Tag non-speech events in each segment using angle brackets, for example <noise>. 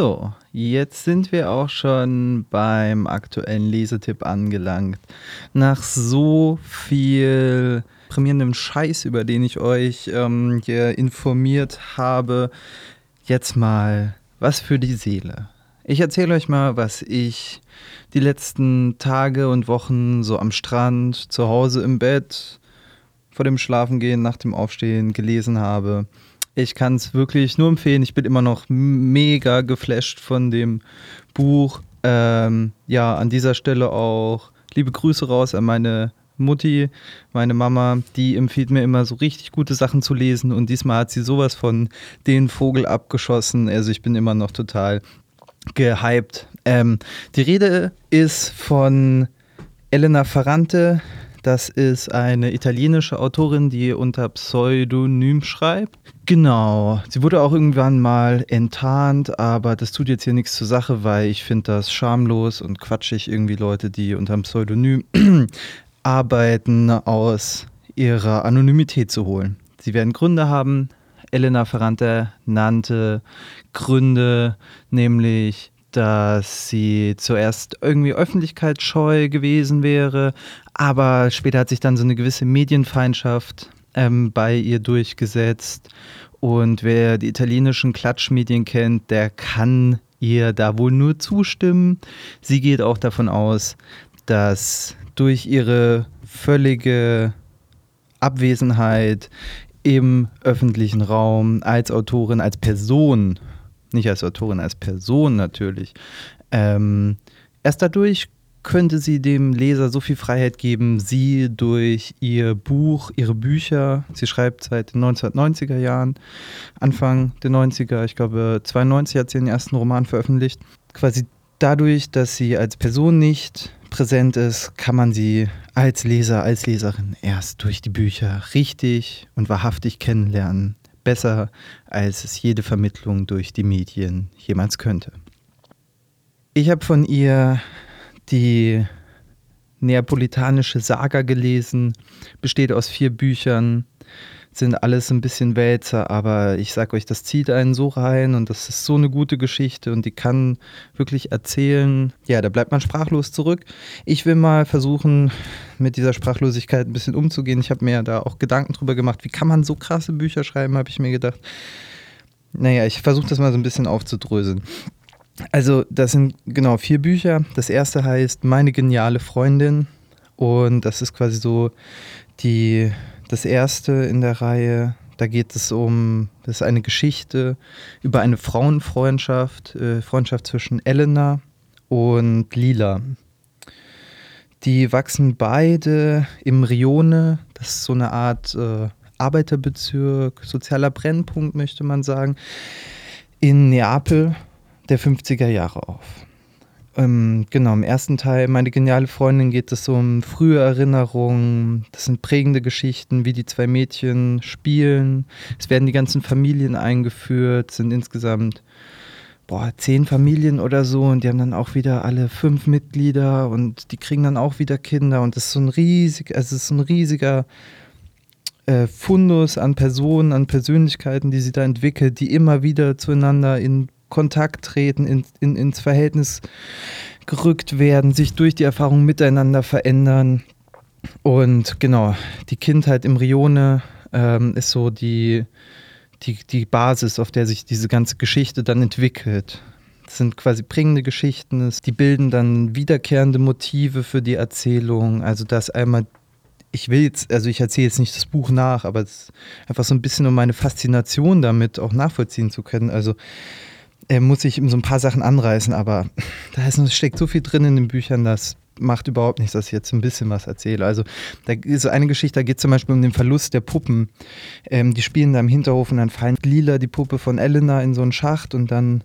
So, jetzt sind wir auch schon beim aktuellen Lesetipp angelangt. Nach so viel prämierendem Scheiß, über den ich euch ähm, hier informiert habe, jetzt mal was für die Seele. Ich erzähle euch mal, was ich die letzten Tage und Wochen so am Strand, zu Hause im Bett, vor dem Schlafengehen, nach dem Aufstehen gelesen habe. Ich kann es wirklich nur empfehlen. Ich bin immer noch mega geflasht von dem Buch. Ähm, ja, an dieser Stelle auch liebe Grüße raus an meine Mutti, meine Mama, die empfiehlt mir immer so richtig gute Sachen zu lesen und diesmal hat sie sowas von den Vogel abgeschossen. Also ich bin immer noch total gehypt. Ähm, die Rede ist von Elena Ferrante. Das ist eine italienische Autorin, die unter Pseudonym schreibt. Genau. Sie wurde auch irgendwann mal enttarnt, aber das tut jetzt hier nichts zur Sache, weil ich finde das schamlos und quatschig, irgendwie Leute, die unter Pseudonym <clears throat> arbeiten, aus ihrer Anonymität zu holen. Sie werden Gründe haben, Elena Ferrante nannte Gründe, nämlich dass sie zuerst irgendwie öffentlichkeitsscheu gewesen wäre, aber später hat sich dann so eine gewisse Medienfeindschaft ähm, bei ihr durchgesetzt. Und wer die italienischen Klatschmedien kennt, der kann ihr da wohl nur zustimmen. Sie geht auch davon aus, dass durch ihre völlige Abwesenheit im öffentlichen Raum als Autorin, als Person, nicht als Autorin, als Person natürlich, ähm, erst dadurch könnte sie dem Leser so viel Freiheit geben, sie durch ihr Buch, ihre Bücher, sie schreibt seit den 1990er Jahren, Anfang der 90er, ich glaube 92 hat sie den ersten Roman veröffentlicht, quasi dadurch, dass sie als Person nicht präsent ist, kann man sie als Leser, als Leserin erst durch die Bücher richtig und wahrhaftig kennenlernen. Besser, als es jede Vermittlung durch die Medien jemals könnte. Ich habe von ihr die neapolitanische Saga gelesen, besteht aus vier Büchern sind alles ein bisschen Wälzer, aber ich sag euch, das zieht einen so rein und das ist so eine gute Geschichte und die kann wirklich erzählen. Ja, da bleibt man sprachlos zurück. Ich will mal versuchen, mit dieser Sprachlosigkeit ein bisschen umzugehen. Ich habe mir da auch Gedanken drüber gemacht, wie kann man so krasse Bücher schreiben, habe ich mir gedacht. Naja, ich versuche das mal so ein bisschen aufzudröseln. Also, das sind genau vier Bücher. Das erste heißt Meine geniale Freundin. Und das ist quasi so die das erste in der Reihe, da geht es um, das ist eine Geschichte über eine Frauenfreundschaft, äh, Freundschaft zwischen Elena und Lila. Die wachsen beide im Rione, das ist so eine Art äh, Arbeiterbezirk, sozialer Brennpunkt, möchte man sagen, in Neapel der 50er Jahre auf. Ähm, genau, im ersten Teil, meine geniale Freundin, geht es um frühe Erinnerungen. Das sind prägende Geschichten, wie die zwei Mädchen spielen. Es werden die ganzen Familien eingeführt, sind insgesamt boah, zehn Familien oder so und die haben dann auch wieder alle fünf Mitglieder und die kriegen dann auch wieder Kinder und das ist so ein riesig, also es ist ein riesiger äh, Fundus an Personen, an Persönlichkeiten, die sie da entwickelt, die immer wieder zueinander in Kontakt treten, in, in, ins Verhältnis gerückt werden, sich durch die Erfahrung miteinander verändern. Und genau, die Kindheit im Rione ähm, ist so die, die, die Basis, auf der sich diese ganze Geschichte dann entwickelt. Das sind quasi prägende Geschichten, die bilden dann wiederkehrende Motive für die Erzählung. Also das einmal ich will jetzt, also ich erzähle jetzt nicht das Buch nach, aber es ist einfach so ein bisschen, um meine Faszination damit auch nachvollziehen zu können. Also er muss sich so ein paar Sachen anreißen, aber <laughs> da ist, steckt so viel drin in den Büchern, das macht überhaupt nichts, dass ich jetzt ein bisschen was erzähle. Also da ist eine Geschichte, da geht zum Beispiel um den Verlust der Puppen. Ähm, die spielen da im Hinterhof und dann fallen Lila die Puppe von Elena in so einen Schacht und dann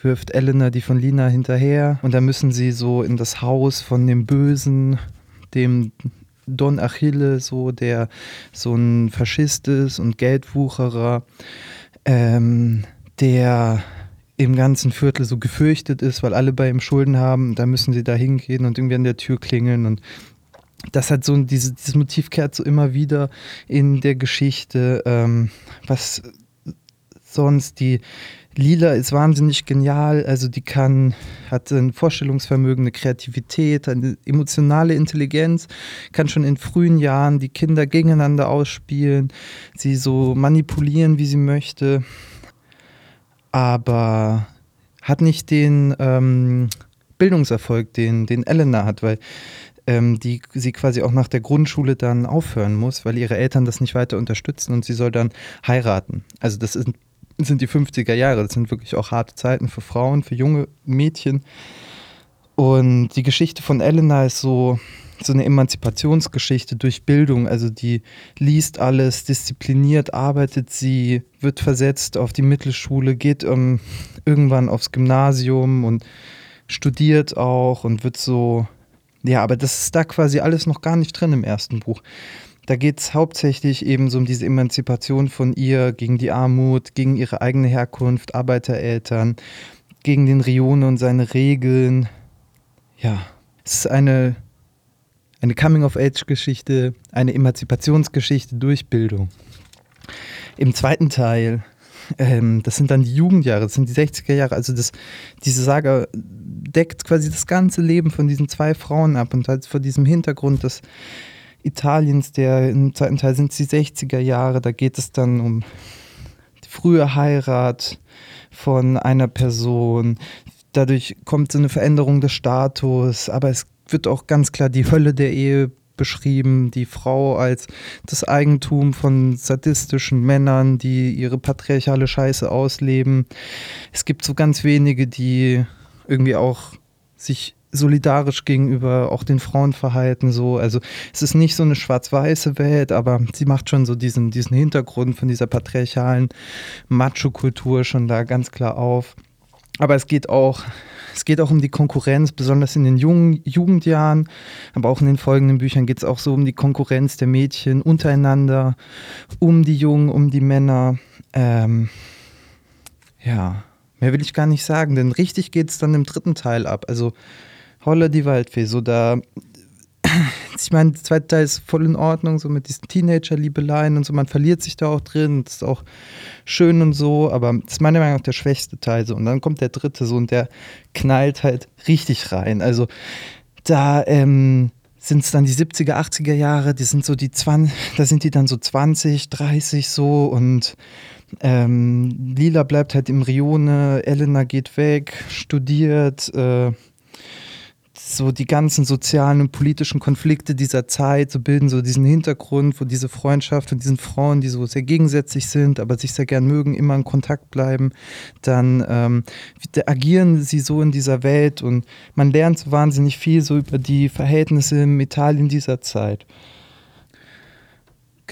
wirft Elena die von Lina hinterher und dann müssen sie so in das Haus von dem Bösen, dem Don Achille, so der so ein Faschist ist und Geldwucherer, ähm, der im ganzen Viertel so gefürchtet ist, weil alle bei ihm Schulden haben. Da müssen sie da hingehen und irgendwie an der Tür klingeln und das hat so diese, dieses Motiv kehrt so immer wieder in der Geschichte, ähm, was sonst die Lila ist wahnsinnig genial, also die kann, hat ein Vorstellungsvermögen, eine Kreativität, eine emotionale Intelligenz, kann schon in frühen Jahren die Kinder gegeneinander ausspielen, sie so manipulieren, wie sie möchte, aber hat nicht den ähm, Bildungserfolg, den, den Elena hat, weil ähm, die sie quasi auch nach der Grundschule dann aufhören muss, weil ihre Eltern das nicht weiter unterstützen und sie soll dann heiraten. Also das ist, sind die 50er Jahre, das sind wirklich auch harte Zeiten für Frauen, für junge Mädchen. Und die Geschichte von Elena ist so, so eine Emanzipationsgeschichte durch Bildung. Also die liest alles, diszipliniert arbeitet sie, wird versetzt auf die Mittelschule, geht um, irgendwann aufs Gymnasium und studiert auch und wird so ja, aber das ist da quasi alles noch gar nicht drin im ersten Buch. Da geht es hauptsächlich eben so um diese Emanzipation von ihr gegen die Armut, gegen ihre eigene Herkunft, Arbeitereltern, gegen den Rione und seine Regeln. Ja, es ist eine, eine Coming-of-Age-Geschichte, eine Emanzipationsgeschichte durch Bildung. Im zweiten Teil ähm, das sind dann die Jugendjahre, das sind die 60er Jahre. Also das, diese Saga deckt quasi das ganze Leben von diesen zwei Frauen ab und halt vor diesem Hintergrund des Italiens, der im zweiten Teil sind es die 60er Jahre, da geht es dann um die frühe Heirat von einer Person. Dadurch kommt so eine Veränderung des Status, aber es wird auch ganz klar die Hölle der Ehe beschrieben, die Frau als das Eigentum von sadistischen Männern, die ihre patriarchale Scheiße ausleben. Es gibt so ganz wenige, die irgendwie auch sich solidarisch gegenüber auch den Frauen verhalten. So. Also es ist nicht so eine schwarz-weiße Welt, aber sie macht schon so diesen, diesen Hintergrund von dieser patriarchalen Macho-Kultur schon da ganz klar auf. Aber es geht auch es geht auch um die Konkurrenz, besonders in den jungen Jugendjahren, aber auch in den folgenden Büchern geht es auch so um die Konkurrenz der Mädchen untereinander, um die Jungen, um die Männer. Ähm, ja, mehr will ich gar nicht sagen, denn richtig geht es dann im dritten Teil ab. Also Holla die Waldfee, so da <laughs> ich meine, der zweite Teil ist voll in Ordnung, so mit diesen Teenager-Liebeleien und so, man verliert sich da auch drin, das ist auch schön und so, aber das ist meiner Meinung nach der schwächste Teil so. Und dann kommt der dritte so und der knallt halt richtig rein. Also da ähm, sind es dann die 70er, 80er Jahre, die sind so die 20, da sind die dann so 20, 30 so und ähm, Lila bleibt halt im Rione, Elena geht weg, studiert, äh, so die ganzen sozialen und politischen Konflikte dieser Zeit so bilden so diesen Hintergrund, wo diese Freundschaft von diesen Frauen, die so sehr gegensätzlich sind, aber sich sehr gern mögen, immer in Kontakt bleiben, dann ähm, agieren sie so in dieser Welt und man lernt so wahnsinnig viel so über die Verhältnisse im Italien dieser Zeit.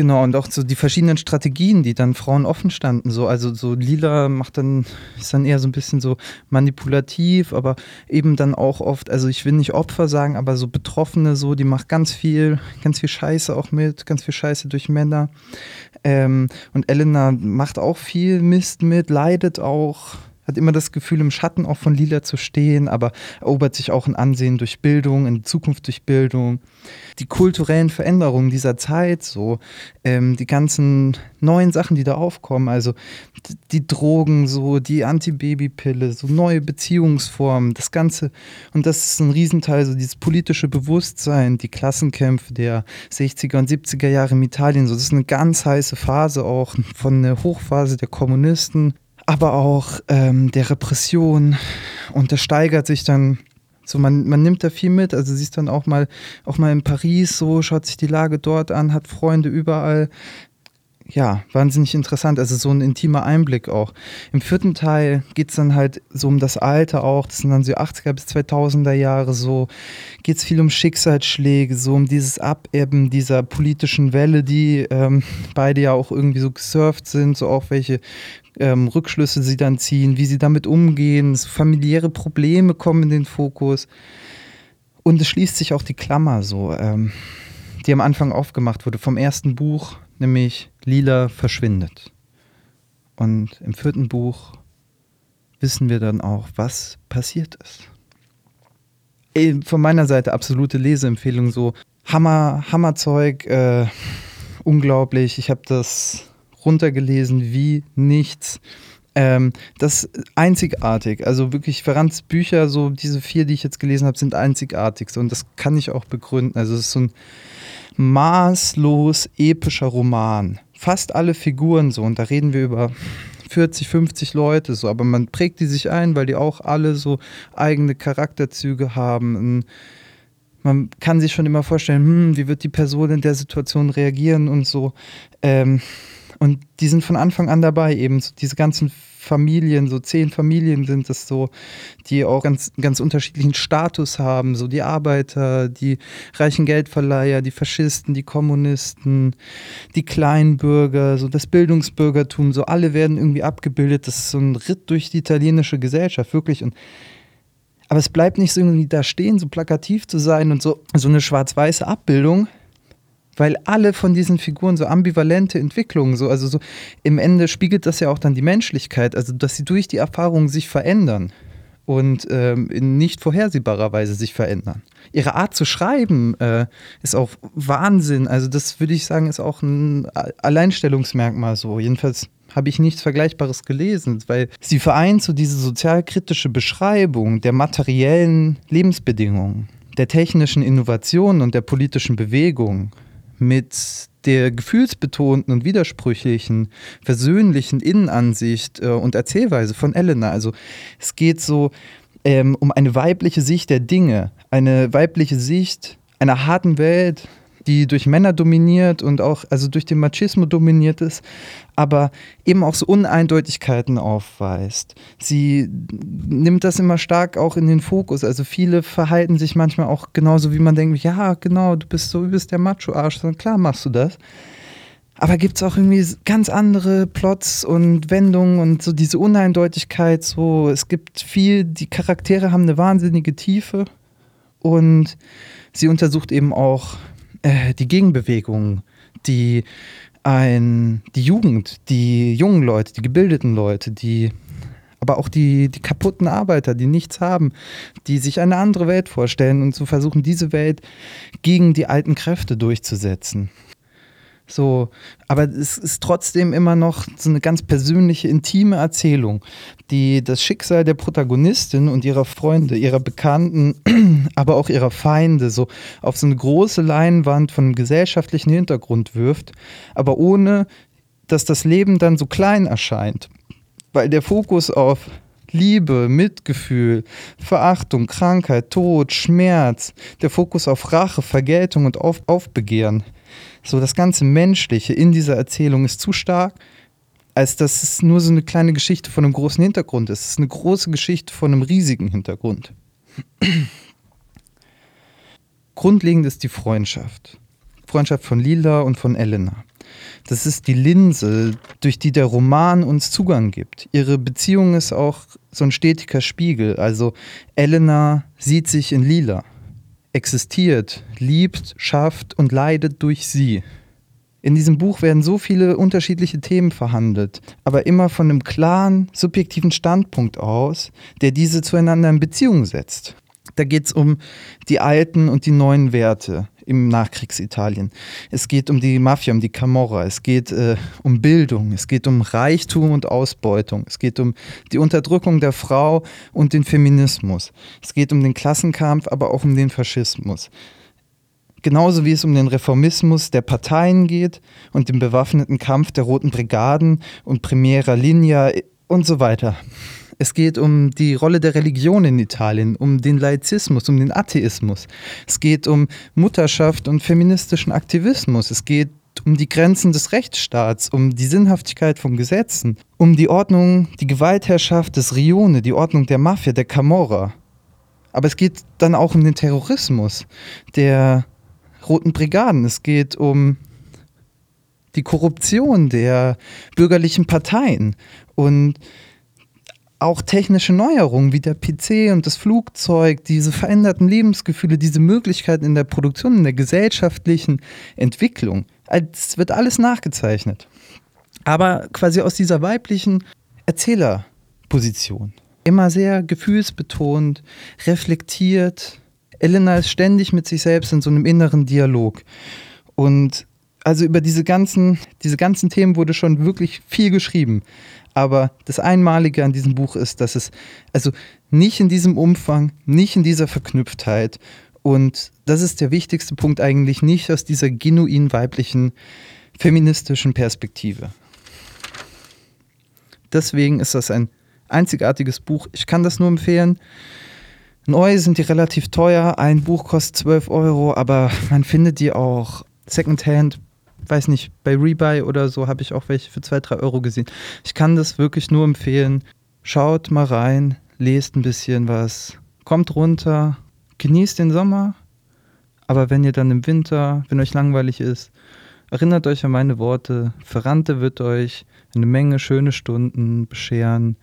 Genau, und auch so die verschiedenen Strategien, die dann Frauen offen standen. So, also so Lila macht dann, ist dann eher so ein bisschen so manipulativ, aber eben dann auch oft, also ich will nicht Opfer sagen, aber so Betroffene so, die macht ganz viel, ganz viel Scheiße auch mit, ganz viel Scheiße durch Männer. Ähm, und Elena macht auch viel Mist mit, leidet auch hat immer das Gefühl, im Schatten auch von Lila zu stehen, aber erobert sich auch ein Ansehen durch Bildung, in Zukunft durch Bildung. Die kulturellen Veränderungen dieser Zeit, so ähm, die ganzen neuen Sachen, die da aufkommen, also die Drogen, so die Antibabypille, so neue Beziehungsformen, das Ganze. Und das ist ein Riesenteil, so dieses politische Bewusstsein, die Klassenkämpfe der 60er und 70er Jahre in Italien. So, das ist eine ganz heiße Phase auch von der Hochphase der Kommunisten aber auch ähm, der Repression und das steigert sich dann. So, man, man nimmt da viel mit, also siehst dann auch mal, auch mal in Paris so, schaut sich die Lage dort an, hat Freunde überall. Ja, wahnsinnig interessant. Also so ein intimer Einblick auch. Im vierten Teil geht es dann halt so um das Alter auch. Das sind dann so 80er bis 2000er Jahre so. Geht es viel um Schicksalsschläge, so um dieses Abebben dieser politischen Welle, die ähm, beide ja auch irgendwie so gesurft sind. So auch welche ähm, Rückschlüsse sie dann ziehen, wie sie damit umgehen, familiäre Probleme kommen in den Fokus. Und es schließt sich auch die Klammer so, ähm, die am Anfang aufgemacht wurde vom ersten Buch, nämlich Lila verschwindet. Und im vierten Buch wissen wir dann auch, was passiert ist. Von meiner Seite absolute Leseempfehlung, so Hammer, Hammerzeug, äh, unglaublich. Ich habe das runtergelesen wie nichts. Ähm, das ist einzigartig. Also wirklich Ferrans Bücher, so diese vier, die ich jetzt gelesen habe, sind einzigartig. Und das kann ich auch begründen. Also es ist so ein maßlos epischer Roman. Fast alle Figuren so. Und da reden wir über 40, 50 Leute so. Aber man prägt die sich ein, weil die auch alle so eigene Charakterzüge haben. Man kann sich schon immer vorstellen, hm, wie wird die Person in der Situation reagieren und so. Ähm, und die sind von Anfang an dabei, eben so diese ganzen Familien, so zehn Familien sind es so, die auch ganz, ganz unterschiedlichen Status haben, so die Arbeiter, die reichen Geldverleiher, die Faschisten, die Kommunisten, die Kleinbürger, so das Bildungsbürgertum, so alle werden irgendwie abgebildet. Das ist so ein Ritt durch die italienische Gesellschaft, wirklich. Und aber es bleibt nicht so irgendwie da stehen, so plakativ zu sein und so, so eine schwarz-weiße Abbildung, weil alle von diesen Figuren so ambivalente Entwicklungen, so, also so im Ende spiegelt das ja auch dann die Menschlichkeit, also dass sie durch die Erfahrungen sich verändern und ähm, in nicht vorhersehbarer Weise sich verändern. Ihre Art zu schreiben äh, ist auch Wahnsinn. Also das würde ich sagen, ist auch ein Alleinstellungsmerkmal so. Jedenfalls habe ich nichts Vergleichbares gelesen, weil sie vereint so diese sozialkritische Beschreibung der materiellen Lebensbedingungen, der technischen Innovation und der politischen Bewegung mit der gefühlsbetonten und widersprüchlichen, versöhnlichen Innenansicht äh, und Erzählweise von Elena. Also es geht so ähm, um eine weibliche Sicht der Dinge, eine weibliche Sicht einer harten Welt, die durch Männer dominiert und auch also durch den Machismo dominiert ist, aber eben auch so Uneindeutigkeiten aufweist. Sie nimmt das immer stark auch in den Fokus. Also viele verhalten sich manchmal auch genauso, wie man denkt, ja, genau, du bist so, du bist der Macho-Arsch, dann klar machst du das. Aber gibt es auch irgendwie ganz andere Plots und Wendungen und so diese Uneindeutigkeit. So, es gibt viel, die Charaktere haben eine wahnsinnige Tiefe und sie untersucht eben auch äh, die Gegenbewegung, die ein, die Jugend, die jungen Leute, die gebildeten Leute, die aber auch die, die kaputten Arbeiter, die nichts haben, die sich eine andere Welt vorstellen und zu versuchen, diese Welt gegen die alten Kräfte durchzusetzen. So, aber es ist trotzdem immer noch so eine ganz persönliche, intime Erzählung, die das Schicksal der Protagonistin und ihrer Freunde, ihrer Bekannten, <clears throat> aber auch ihrer Feinde so auf so eine große Leinwand von einem gesellschaftlichen Hintergrund wirft, aber ohne, dass das Leben dann so klein erscheint. Weil der Fokus auf Liebe, Mitgefühl, Verachtung, Krankheit, Tod, Schmerz, der Fokus auf Rache, Vergeltung und auf Aufbegehren so das ganze Menschliche in dieser Erzählung ist zu stark, als dass es nur so eine kleine Geschichte von einem großen Hintergrund ist. Es ist eine große Geschichte von einem riesigen Hintergrund. Grundlegend ist die Freundschaft. Freundschaft von Lila und von Elena. Das ist die Linse, durch die der Roman uns Zugang gibt. Ihre Beziehung ist auch so ein stetiger Spiegel. Also Elena sieht sich in Lila existiert, liebt, schafft und leidet durch sie. In diesem Buch werden so viele unterschiedliche Themen verhandelt, aber immer von einem klaren, subjektiven Standpunkt aus, der diese zueinander in Beziehung setzt. Da geht es um die alten und die neuen Werte im Nachkriegsitalien. Es geht um die Mafia, um die Camorra. Es geht äh, um Bildung. Es geht um Reichtum und Ausbeutung. Es geht um die Unterdrückung der Frau und den Feminismus. Es geht um den Klassenkampf, aber auch um den Faschismus. Genauso wie es um den Reformismus der Parteien geht und den bewaffneten Kampf der Roten Brigaden und Primera Linea und so weiter. Es geht um die Rolle der Religion in Italien, um den Laizismus, um den Atheismus. Es geht um Mutterschaft und feministischen Aktivismus. Es geht um die Grenzen des Rechtsstaats, um die Sinnhaftigkeit von Gesetzen, um die Ordnung, die Gewaltherrschaft des Rione, die Ordnung der Mafia, der Camorra. Aber es geht dann auch um den Terrorismus der Roten Brigaden. Es geht um die Korruption der bürgerlichen Parteien. Und auch technische Neuerungen wie der PC und das Flugzeug, diese veränderten Lebensgefühle, diese Möglichkeiten in der Produktion, in der gesellschaftlichen Entwicklung, es wird alles nachgezeichnet. Aber quasi aus dieser weiblichen Erzählerposition. Immer sehr gefühlsbetont, reflektiert. Elena ist ständig mit sich selbst in so einem inneren Dialog. Und also über diese ganzen, diese ganzen Themen wurde schon wirklich viel geschrieben. Aber das Einmalige an diesem Buch ist, dass es also nicht in diesem Umfang, nicht in dieser Verknüpftheit und das ist der wichtigste Punkt eigentlich nicht aus dieser genuin weiblichen feministischen Perspektive. Deswegen ist das ein einzigartiges Buch. Ich kann das nur empfehlen. Neu sind die relativ teuer. Ein Buch kostet 12 Euro, aber man findet die auch Secondhand weiß nicht, bei Rebuy oder so habe ich auch welche für 2, 3 Euro gesehen. Ich kann das wirklich nur empfehlen. Schaut mal rein, lest ein bisschen was, kommt runter, genießt den Sommer. Aber wenn ihr dann im Winter, wenn euch langweilig ist, erinnert euch an meine Worte. Ferrante wird euch eine Menge schöne Stunden bescheren.